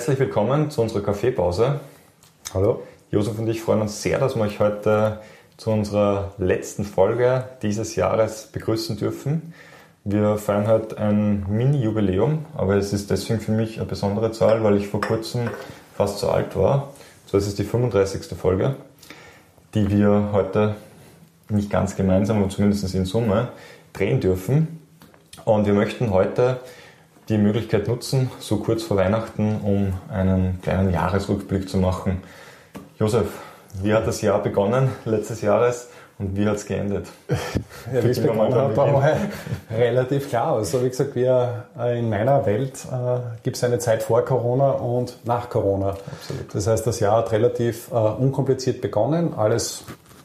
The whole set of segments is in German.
Herzlich willkommen zu unserer Kaffeepause. Hallo. Josef und ich freuen uns sehr, dass wir euch heute zu unserer letzten Folge dieses Jahres begrüßen dürfen. Wir feiern heute ein Mini-Jubiläum, aber es ist deswegen für mich eine besondere Zahl, weil ich vor kurzem fast so alt war. So ist es die 35. Folge, die wir heute nicht ganz gemeinsam, aber zumindest in Summe drehen dürfen. Und wir möchten heute die Möglichkeit nutzen, so kurz vor Weihnachten, um einen kleinen Jahresrückblick zu machen. Josef, wie hat das Jahr begonnen letztes Jahres und wie hat es geendet? Ja, wie es begonnen hat, war mal relativ klar. Also wie gesagt, wir äh, in meiner Welt äh, gibt es eine Zeit vor Corona und nach Corona. Absolut. Das heißt, das Jahr hat relativ äh, unkompliziert begonnen, alles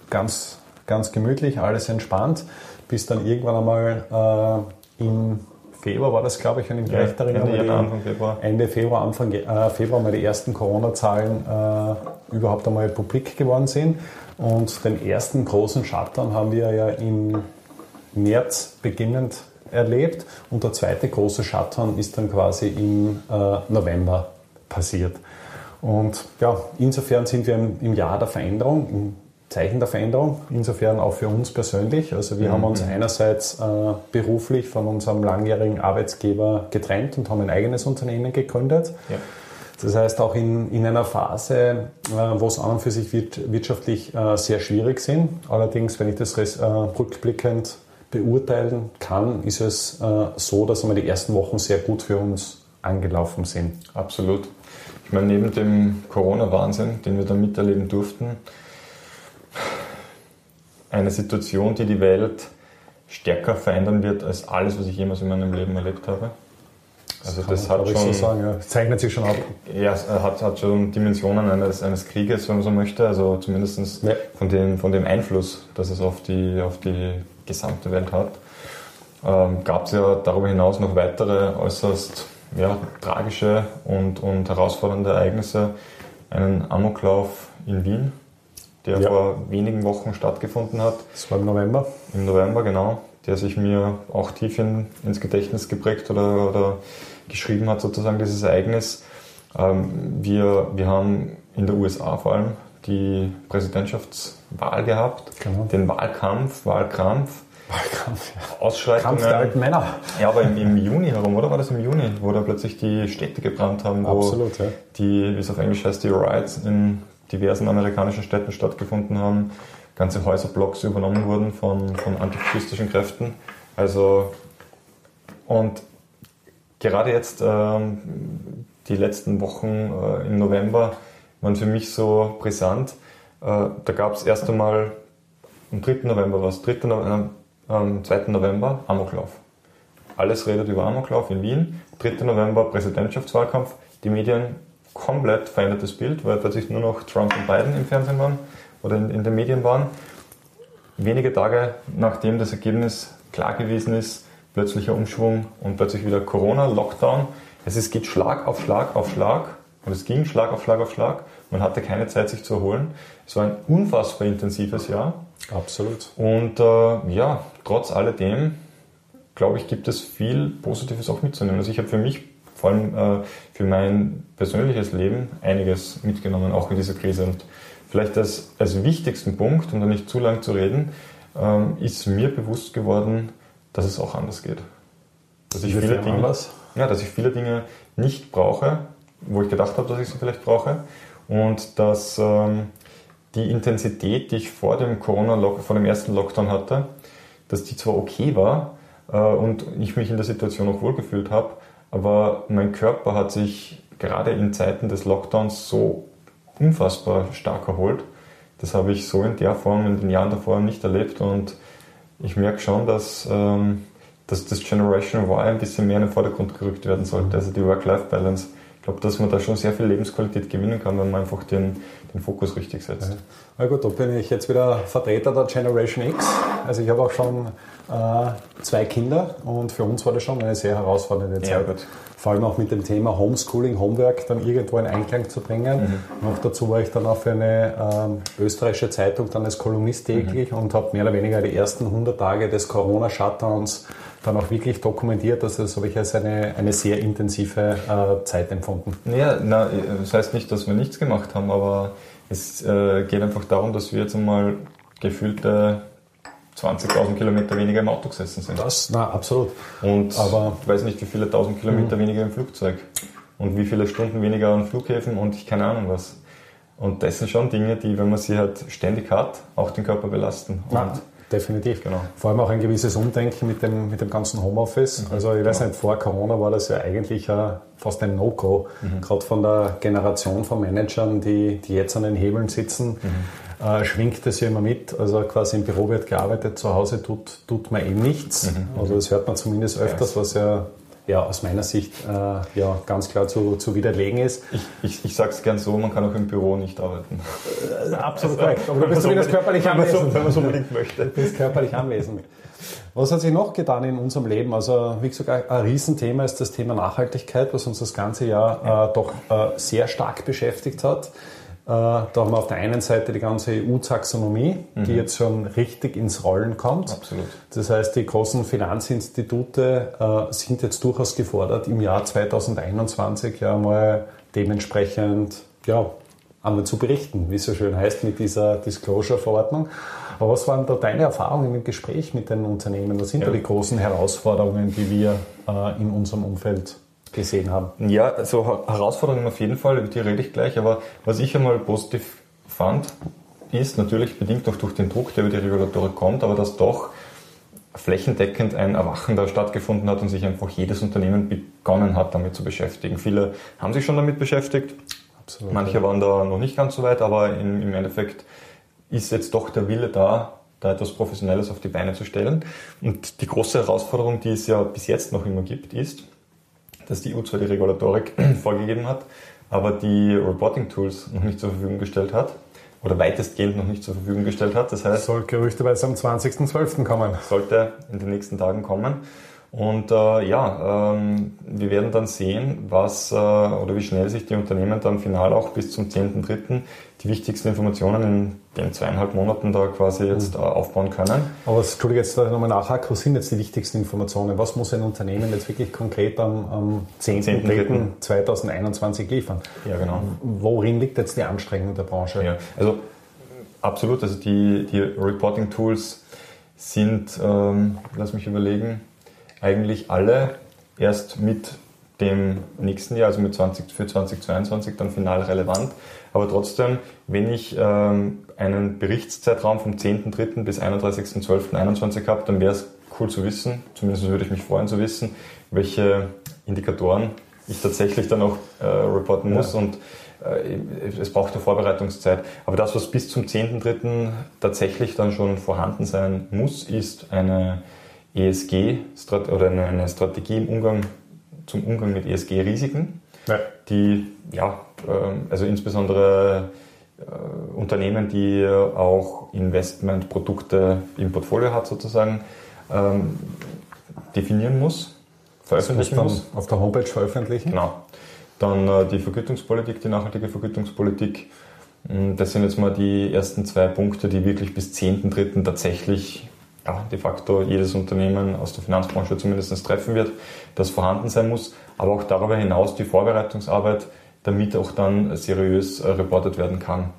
ganz, ganz gemütlich, alles entspannt, bis dann irgendwann einmal äh, im Februar war das, glaube ich, wenn ich mich recht erinnere. Ende, Anfang Februar. Ende Februar, Anfang äh, Februar mal die ersten Corona-Zahlen äh, überhaupt einmal publik geworden sind. Und den ersten großen Shutdown haben wir ja im März beginnend erlebt. Und der zweite große Shutdown ist dann quasi im äh, November passiert. Und ja, insofern sind wir im, im Jahr der Veränderung, im Zeichen der Veränderung, insofern auch für uns persönlich. Also wir mhm. haben uns einerseits äh, beruflich von unserem langjährigen Arbeitsgeber getrennt und haben ein eigenes Unternehmen gegründet. Ja. Das heißt, auch in, in einer Phase, äh, wo es an und für sich wirtschaftlich äh, sehr schwierig sind. Allerdings, wenn ich das äh, rückblickend beurteilen kann, ist es äh, so, dass einmal die ersten Wochen sehr gut für uns angelaufen sind. Absolut. Ich meine, neben dem Corona-Wahnsinn, den wir da miterleben durften, eine Situation, die die Welt stärker verändern wird als alles, was ich jemals in meinem Leben erlebt habe. Also das, das hat schon, so sagen, ja. zeichnet sich schon ab. Ja, es hat, hat schon Dimensionen eines, eines Krieges, wenn man so möchte. Also zumindest ja. von, dem, von dem Einfluss, dass es auf die, auf die gesamte Welt hat. Ähm, Gab es ja darüber hinaus noch weitere äußerst ja, tragische und, und herausfordernde Ereignisse. Einen Amoklauf in Wien, der ja. vor wenigen Wochen stattgefunden hat. Das war im November. Im November, genau. Der sich mir auch tief in, ins Gedächtnis geprägt oder, oder geschrieben hat, sozusagen dieses Ereignis. Ähm, wir, wir haben in der USA vor allem die Präsidentschaftswahl gehabt, genau. den Wahlkampf, Wahlkrampf. Wahlkampf, ja. Ausschreitungen. Kampf der alten Männer. Ja, aber im, im, Juni herum, oder war das im Juni, wo da plötzlich die Städte gebrannt haben, wo Absolut, ja. die, wie es auf Englisch heißt, die Riots in diversen amerikanischen Städten stattgefunden haben, ganze Häuserblocks übernommen wurden von, von antifaschistischen Kräften. Also, und gerade jetzt, ähm, die letzten Wochen äh, im November waren für mich so brisant. Äh, da gab es erst einmal, am 3. November was, 3. November, äh, am 2. November Amoklauf. Alles redet über Amoklauf in Wien. 3. November Präsidentschaftswahlkampf. Die Medien komplett verändertes Bild, weil plötzlich nur noch Trump und Biden im Fernsehen waren oder in, in den Medien waren. Wenige Tage nachdem das Ergebnis klar gewesen ist, plötzlicher Umschwung und plötzlich wieder Corona, Lockdown. Es ist, geht Schlag auf Schlag auf Schlag und es ging Schlag auf Schlag auf Schlag. Man hatte keine Zeit, sich zu erholen. Es war ein unfassbar intensives Jahr. Absolut. Und äh, ja, trotz alledem, glaube ich, gibt es viel Positives auch mitzunehmen. Also ich habe für mich vor allem äh, für mein persönliches Leben einiges mitgenommen, auch in dieser Krise. Und vielleicht als, als wichtigsten Punkt, um da nicht zu lang zu reden, ähm, ist mir bewusst geworden, dass es auch anders geht. Dass ich, viele Dinge, ja, dass ich viele Dinge nicht brauche, wo ich gedacht habe, dass ich sie vielleicht brauche. Und dass ähm, die Intensität, die ich vor dem Corona vor dem ersten Lockdown hatte, dass die zwar okay war äh, und ich mich in der Situation auch wohlgefühlt habe, aber mein Körper hat sich gerade in Zeiten des Lockdowns so unfassbar stark erholt. Das habe ich so in der Form in den Jahren davor nicht erlebt und ich merke schon, dass, ähm, dass das Generation Y ein bisschen mehr in den Vordergrund gerückt werden sollte, also die Work-Life-Balance. Ich glaube, dass man da schon sehr viel Lebensqualität gewinnen kann, wenn man einfach den, den Fokus richtig setzt. Na gut, da bin ich jetzt wieder Vertreter der Generation X. Also ich habe auch schon zwei Kinder und für uns war das schon eine sehr herausfordernde Zeit. Ja. Vor allem auch mit dem Thema Homeschooling, Homework dann irgendwo in Einklang zu bringen. Mhm. Noch dazu war ich dann auch für eine ähm, österreichische Zeitung dann als Kolumnist täglich mhm. und habe mehr oder weniger die ersten 100 Tage des Corona-Shutdowns dann auch wirklich dokumentiert. Also das habe ich als eine, eine sehr intensive äh, Zeit empfunden. Ja, na, das heißt nicht, dass wir nichts gemacht haben, aber es äh, geht einfach darum, dass wir jetzt einmal gefühlte 20.000 Kilometer weniger im Auto gesessen sind. Das, na, absolut. Und aber, ich weiß nicht, wie viele tausend Kilometer mhm. weniger im Flugzeug und wie viele Stunden weniger an Flughäfen und ich keine Ahnung was. Und das sind schon Dinge, die, wenn man sie halt ständig hat, auch den Körper belasten. Ja, definitiv. Genau. Vor allem auch ein gewisses Umdenken mit dem, mit dem ganzen Homeoffice. Mhm, also ich weiß genau. nicht, vor Corona war das ja eigentlich uh, fast ein No-Go. Mhm. Gerade von der Generation von Managern, die, die jetzt an den Hebeln sitzen, mhm. Uh, schwingt das ja immer mit. Also quasi im Büro wird gearbeitet, zu Hause tut, tut man eben nichts. Mhm. Also das hört man zumindest öfters, was ja ja, aus meiner Sicht äh, ja, ganz klar zu, zu widerlegen ist. Ich, ich, ich sage es gern so, man kann auch im Büro nicht arbeiten. Äh, absolut korrekt. Aber du bist zumindest körperlich anwesend. Wenn man es unbedingt möchte. Du bist körperlich anwesend. Was hat sich noch getan in unserem Leben? Also, wie gesagt, ein Riesenthema ist das Thema Nachhaltigkeit, was uns das ganze Jahr äh, doch äh, sehr stark beschäftigt hat. Äh, da haben wir auf der einen Seite die ganze EU-Taxonomie, mhm. die jetzt schon richtig ins Rollen kommt. Absolut. Das heißt, die großen Finanzinstitute äh, sind jetzt durchaus gefordert, im Jahr 2021 ja mal dementsprechend ja, einmal zu berichten, wie es so schön heißt mit dieser Disclosure-Verordnung. Aber was waren da deine Erfahrungen im Gespräch mit den Unternehmen? Was sind ja. da die großen Herausforderungen, die wir äh, in unserem Umfeld gesehen haben? Ja, also Herausforderungen auf jeden Fall, über die rede ich gleich, aber was ich einmal positiv fand, ist natürlich bedingt auch durch den Druck, der über die Regulatorik kommt, aber dass doch flächendeckend ein Erwachen da stattgefunden hat und sich einfach jedes Unternehmen begonnen hat, damit zu beschäftigen. Viele haben sich schon damit beschäftigt, Absolut, manche ja. waren da noch nicht ganz so weit, aber im, im Endeffekt ist jetzt doch der Wille da, da etwas Professionelles auf die Beine zu stellen. Und die große Herausforderung, die es ja bis jetzt noch immer gibt, ist, dass die EU zwar die Regulatorik vorgegeben hat, aber die Reporting-Tools noch nicht zur Verfügung gestellt hat oder weitestgehend noch nicht zur Verfügung gestellt hat. Das heißt, soll gerüchteweise am 20.12. kommen. Sollte in den nächsten Tagen kommen. Und äh, ja, ähm, wir werden dann sehen, was äh, oder wie schnell sich die Unternehmen dann final auch bis zum 10.3. die wichtigsten Informationen in den zweieinhalb Monaten da quasi jetzt mhm. äh, aufbauen können. Aber Entschuldige, jetzt nochmal nachhaken, was sind jetzt die wichtigsten Informationen? Was muss ein Unternehmen jetzt wirklich konkret am, am 10.3.2021 10. liefern? Ja, genau. Worin liegt jetzt die Anstrengung der Branche? Ja, also absolut, also die, die Reporting-Tools sind, ähm, lass mich überlegen, eigentlich alle erst mit dem nächsten Jahr, also mit 20, für 2022 dann final relevant. Aber trotzdem, wenn ich ähm, einen Berichtszeitraum vom 10.3. bis 31.12.21 habe, dann wäre es cool zu wissen, zumindest würde ich mich freuen zu wissen, welche Indikatoren ich tatsächlich dann auch äh, reporten muss ja. und äh, es braucht eine Vorbereitungszeit. Aber das, was bis zum 10.3. tatsächlich dann schon vorhanden sein muss, ist eine ESG oder eine Strategie im Umgang zum Umgang mit ESG-Risiken, ja. die ja, ähm, also insbesondere äh, Unternehmen, die auch Investmentprodukte im Portfolio hat sozusagen, ähm, definieren muss, veröffentlichen muss. Auf der Homepage veröffentlichen. Genau. Dann äh, die Vergütungspolitik, die nachhaltige Vergütungspolitik. Hm, das sind jetzt mal die ersten zwei Punkte, die wirklich bis 10.3. tatsächlich ja, de facto jedes Unternehmen aus der Finanzbranche zumindest treffen wird, das vorhanden sein muss, aber auch darüber hinaus die Vorbereitungsarbeit, damit auch dann seriös äh, reportet werden kann.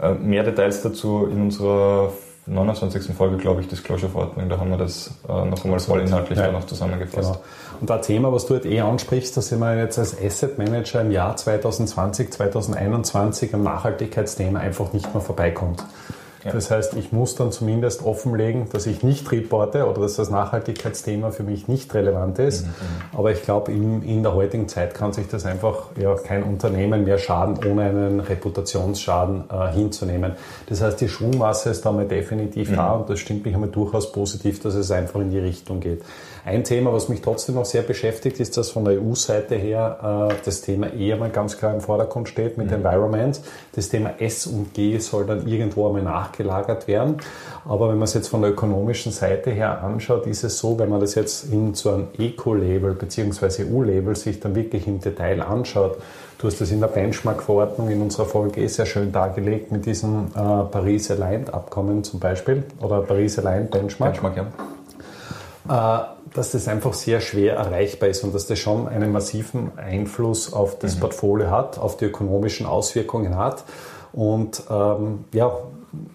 Äh, mehr Details dazu in unserer 29. Folge, glaube ich, Disclosure-Verordnung. Da haben wir das äh, noch einmal voll inhaltlich ja. noch zusammengefasst. Genau. Und ein Thema, was du jetzt eh ansprichst, dass man jetzt als Asset Manager im Jahr 2020, 2021 am Nachhaltigkeitsthema einfach nicht mehr vorbeikommt. Ja. Das heißt, ich muss dann zumindest offenlegen, dass ich nicht reporte oder dass das Nachhaltigkeitsthema für mich nicht relevant ist. Mhm. mhm. Aber ich glaube, in, in, der heutigen Zeit kann sich das einfach ja, kein Unternehmen mehr schaden, ohne einen Reputationsschaden äh, hinzunehmen. Das heißt, die Schwungmasse ist da mal definitiv mhm. da und das stimmt mich einmal durchaus positiv, dass es einfach in die Richtung geht. Ein Thema, was mich trotzdem noch sehr beschäftigt, ist, dass von der EU-Seite her äh, das Thema eher mal ganz klar im Vordergrund steht mit mhm. Environment. Das Thema S und G soll dann irgendwo einmal nachgelagert werden. Aber wenn man es jetzt von der ökonomischen Seite her anschaut, ist es so, wenn man das jetzt in so einem Eco-Label bzw. EU-Label sich dann wirklich im Detail anschaut, Du hast das in der Benchmark-Verordnung in unserer Folge eh sehr schön dargelegt mit diesem äh, Paris Aligned Abkommen zum Beispiel oder Paris Aligned Benchmark. Benchmark ja. äh, dass das einfach sehr schwer erreichbar ist und dass das schon einen massiven Einfluss auf das mhm. Portfolio hat, auf die ökonomischen Auswirkungen hat. Und ähm, ja,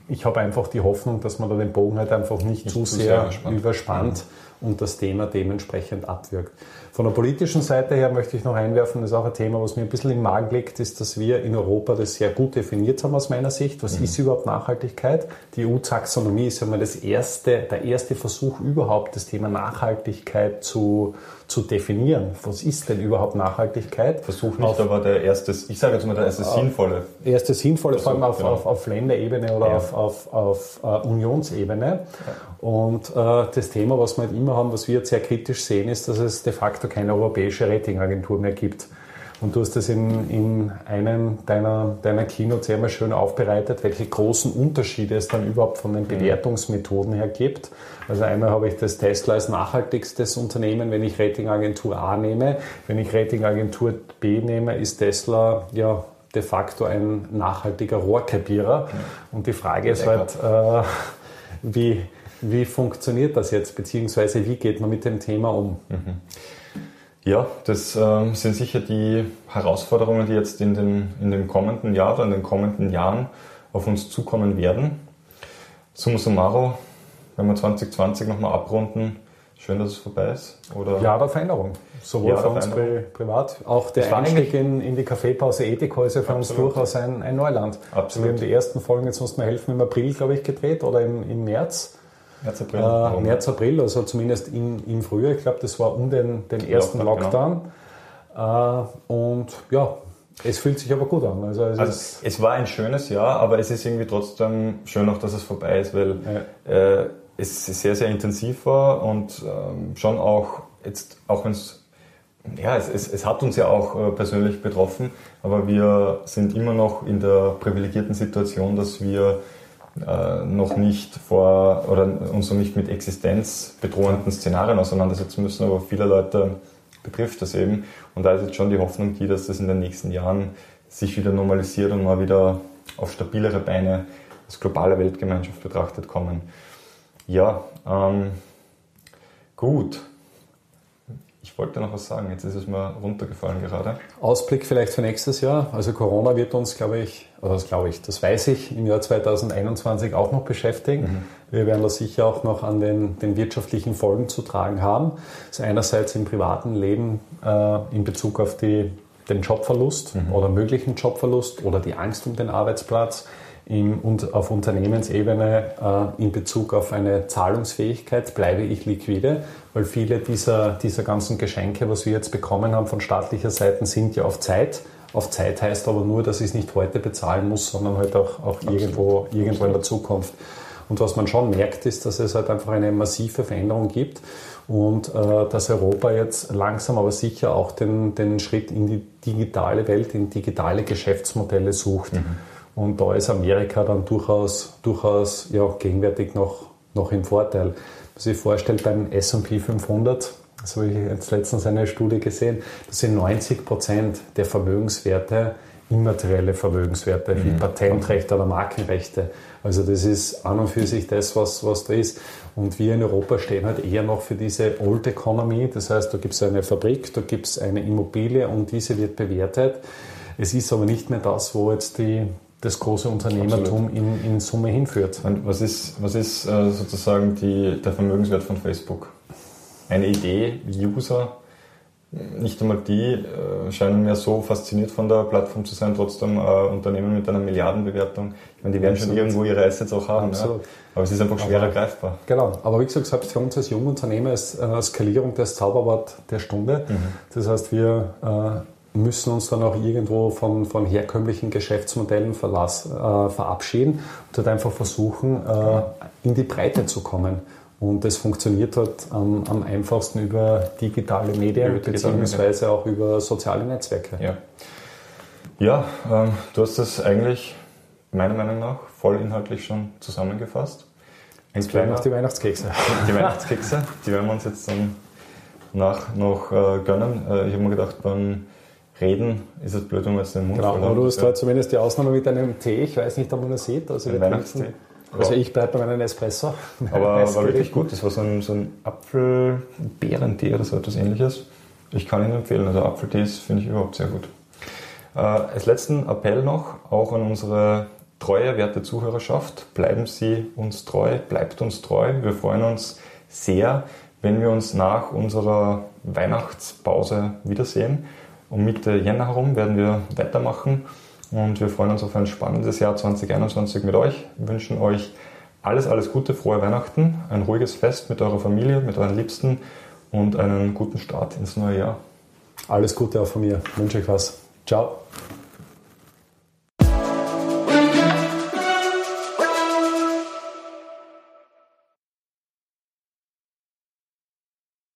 ich habe einfach die Hoffnung, dass man da den Bogen halt einfach nicht, nicht zu, sehr, sehr überspannt mhm. Und das Thema dementsprechend abwirkt. Von der politischen Seite her möchte ich noch einwerfen, das ist auch ein Thema, was mir ein bisschen im Magen liegt, ist, dass wir in Europa das sehr gut definiert haben aus meiner Sicht. Was mhm. ist überhaupt Nachhaltigkeit? Die EU-Taxonomie ist ja mal das erste, der erste Versuch überhaupt, das Thema Nachhaltigkeit zu, zu definieren. Was ist denn überhaupt Nachhaltigkeit? Versuch nicht, auf, aber der erste, ich sage jetzt mal der erste sinnvolle. Erste sinnvolle, vor allem auf, genau. auf, auf Länderebene oder ja. auf, auf, auf uh, Unionsebene. Ja. Und uh, das Thema, was wir halt immer haben, was wir jetzt sehr kritisch sehen, ist, dass es de facto keine europäische Ratingagentur mehr gibt. Und du hast das in, in einem deiner, deiner Keynotes sehr mal schön aufbereitet, welche großen Unterschiede es dann überhaupt von den mhm. Bewertungsmethoden her gibt. Also einmal habe ich das Tesla als nachhaltigstes Unternehmen, wenn ich Ratingagentur A nehme. Wenn ich Ratingagentur B nehme, ist Tesla ja de facto ein nachhaltiger Rohrkrepierer. Und die Frage ist halt, äh, wie, wie funktioniert das jetzt, beziehungsweise wie geht man mit dem Thema um? Mhm. Ja, das ähm, sind sicher die Herausforderungen, die jetzt in, den, in dem kommenden Jahr oder in den kommenden Jahren auf uns zukommen werden. Summa summarum, wenn wir 2020 nochmal abrunden, schön, dass es vorbei ist. Oder Jahr der Veränderung. Sowohl für uns pri privat, auch der Einstieg in, in die Kaffeepause Ethikhäuser für Absolut. uns durchaus ein, ein Neuland. Absolut. Wir haben die ersten Folgen, jetzt muss man helfen, im April, glaube ich, gedreht oder im, im März. März, April. Äh, März, April, also zumindest in, im Frühjahr. Ich glaube, das war um den, den ersten Lockdown. Genau. Äh, und ja, es fühlt sich aber gut an. Also, es, also es, war ein schönes Jahr, aber es ist irgendwie trotzdem schön auch, dass es vorbei ist, weil ja. äh, es sehr, sehr intensiv war und ähm, schon auch, jetzt, auch wenn es ja, es, es, es, hat uns ja auch äh, persönlich betroffen, aber wir sind immer noch in der privilegierten Situation, dass wir äh, noch nicht vor oder uns noch nicht mit existenzbedrohenden Szenarien auseinandersetzen müssen, aber viele Leute betrifft das eben. Und da ist jetzt schon die Hoffnung die, dass das in den nächsten Jahren sich wieder normalisiert und mal wieder auf stabilere Beine als globale Weltgemeinschaft betrachtet kommen. Ja, ähm, gut. Ich wollte noch was sagen, jetzt ist es mir runtergefallen gerade. Ausblick vielleicht für nächstes Jahr. Also Corona wird uns, glaube ich, oder das glaube ich, das weiß ich, im Jahr 2021 auch noch beschäftigen. Mhm. Wir werden da sicher auch noch an den, den wirtschaftlichen Folgen zu tragen haben. Das ist einerseits im privaten Leben äh, in Bezug auf die, den Jobverlust mhm. oder möglichen Jobverlust oder die Angst um den Arbeitsplatz im, und auf Unternehmensebene äh, in Bezug auf eine Zahlungsfähigkeit, bleibe ich liquide, weil viele dieser, dieser ganzen Geschenke, was wir jetzt bekommen haben von staatlicher Seite, sind ja auf Zeit. Auf Zeit heißt aber nur, dass ich es nicht heute bezahlen muss, sondern halt auch, auch irgendwo, irgendwo in der Zukunft. Und was man schon merkt, ist, dass es halt einfach eine massive Veränderung gibt und äh, dass Europa jetzt langsam aber sicher auch den, den Schritt in die digitale Welt, in digitale Geschäftsmodelle sucht. Mhm. Und da ist Amerika dann durchaus, durchaus ja, gegenwärtig noch, noch im Vorteil. Wenn man sich vorstellt, beim S&P 500, das habe ich jetzt letztens eine Studie gesehen, das sind 90 Prozent der Vermögenswerte immaterielle Vermögenswerte, wie mhm. Patentrechte oder Markenrechte. Also das ist an und für sich das, was, was da ist. Und wir in Europa stehen halt eher noch für diese Old Economy. Das heißt, da gibt es eine Fabrik, da gibt es eine Immobilie und diese wird bewertet. Es ist aber nicht mehr das, wo jetzt die, das große Unternehmertum in, in, Summe hinführt. Und was ist, was ist äh, sozusagen die, der Vermögenswert von Facebook? Eine Idee, User, nicht einmal die äh, scheinen mir so fasziniert von der Plattform zu sein, trotzdem äh, Unternehmen mit einer Milliardenbewertung. Ich meine, die werden Absolut. schon irgendwo ihre Assets auch haben. Ja? Aber es ist einfach schwerer aber, greifbar. Genau. Aber wie gesagt, selbst für uns als Jungunternehmer ist äh, Skalierung das Zauberwort der Stunde. Mhm. Das heißt, wir äh, müssen uns dann auch irgendwo von, von herkömmlichen Geschäftsmodellen verlass, äh, verabschieden und halt einfach versuchen, äh, in die Breite zu kommen. Und das funktioniert halt am, am einfachsten über digitale Medien über beziehungsweise auch über soziale Netzwerke. Ja, ja ähm, du hast das eigentlich meiner Meinung nach voll inhaltlich schon zusammengefasst. Ein kleiner, noch die Weihnachtskekse. Die Weihnachtskekse, die werden wir uns jetzt dann nach noch äh, gönnen. Äh, ich habe mir gedacht, beim reden, ist es blöd, wenn man jetzt den Mund genau, aber du hast heute zumindest die Ausnahme mit deinem Tee. Ich weiß nicht, ob man das sieht. Also den Weihnachtstee. Also ich bleibe bei meinem Espresso. Aber war wirklich gut. Das war so ein, so ein Apfelbeerentee oder so etwas ähnliches. Ich kann Ihnen empfehlen. Also Apfeltees finde ich überhaupt sehr gut. Äh, als letzten Appell noch, auch an unsere treue, werte Zuhörerschaft. Bleiben Sie uns treu, bleibt uns treu. Wir freuen uns sehr, wenn wir uns nach unserer Weihnachtspause wiedersehen. Um Mitte Jänner herum werden wir weitermachen und wir freuen uns auf ein spannendes Jahr 2021 mit euch. Wir wünschen euch alles, alles Gute, frohe Weihnachten, ein ruhiges Fest mit eurer Familie, mit euren Liebsten und einen guten Start ins neue Jahr. Alles Gute auch von mir. Ich wünsche euch was. Ciao.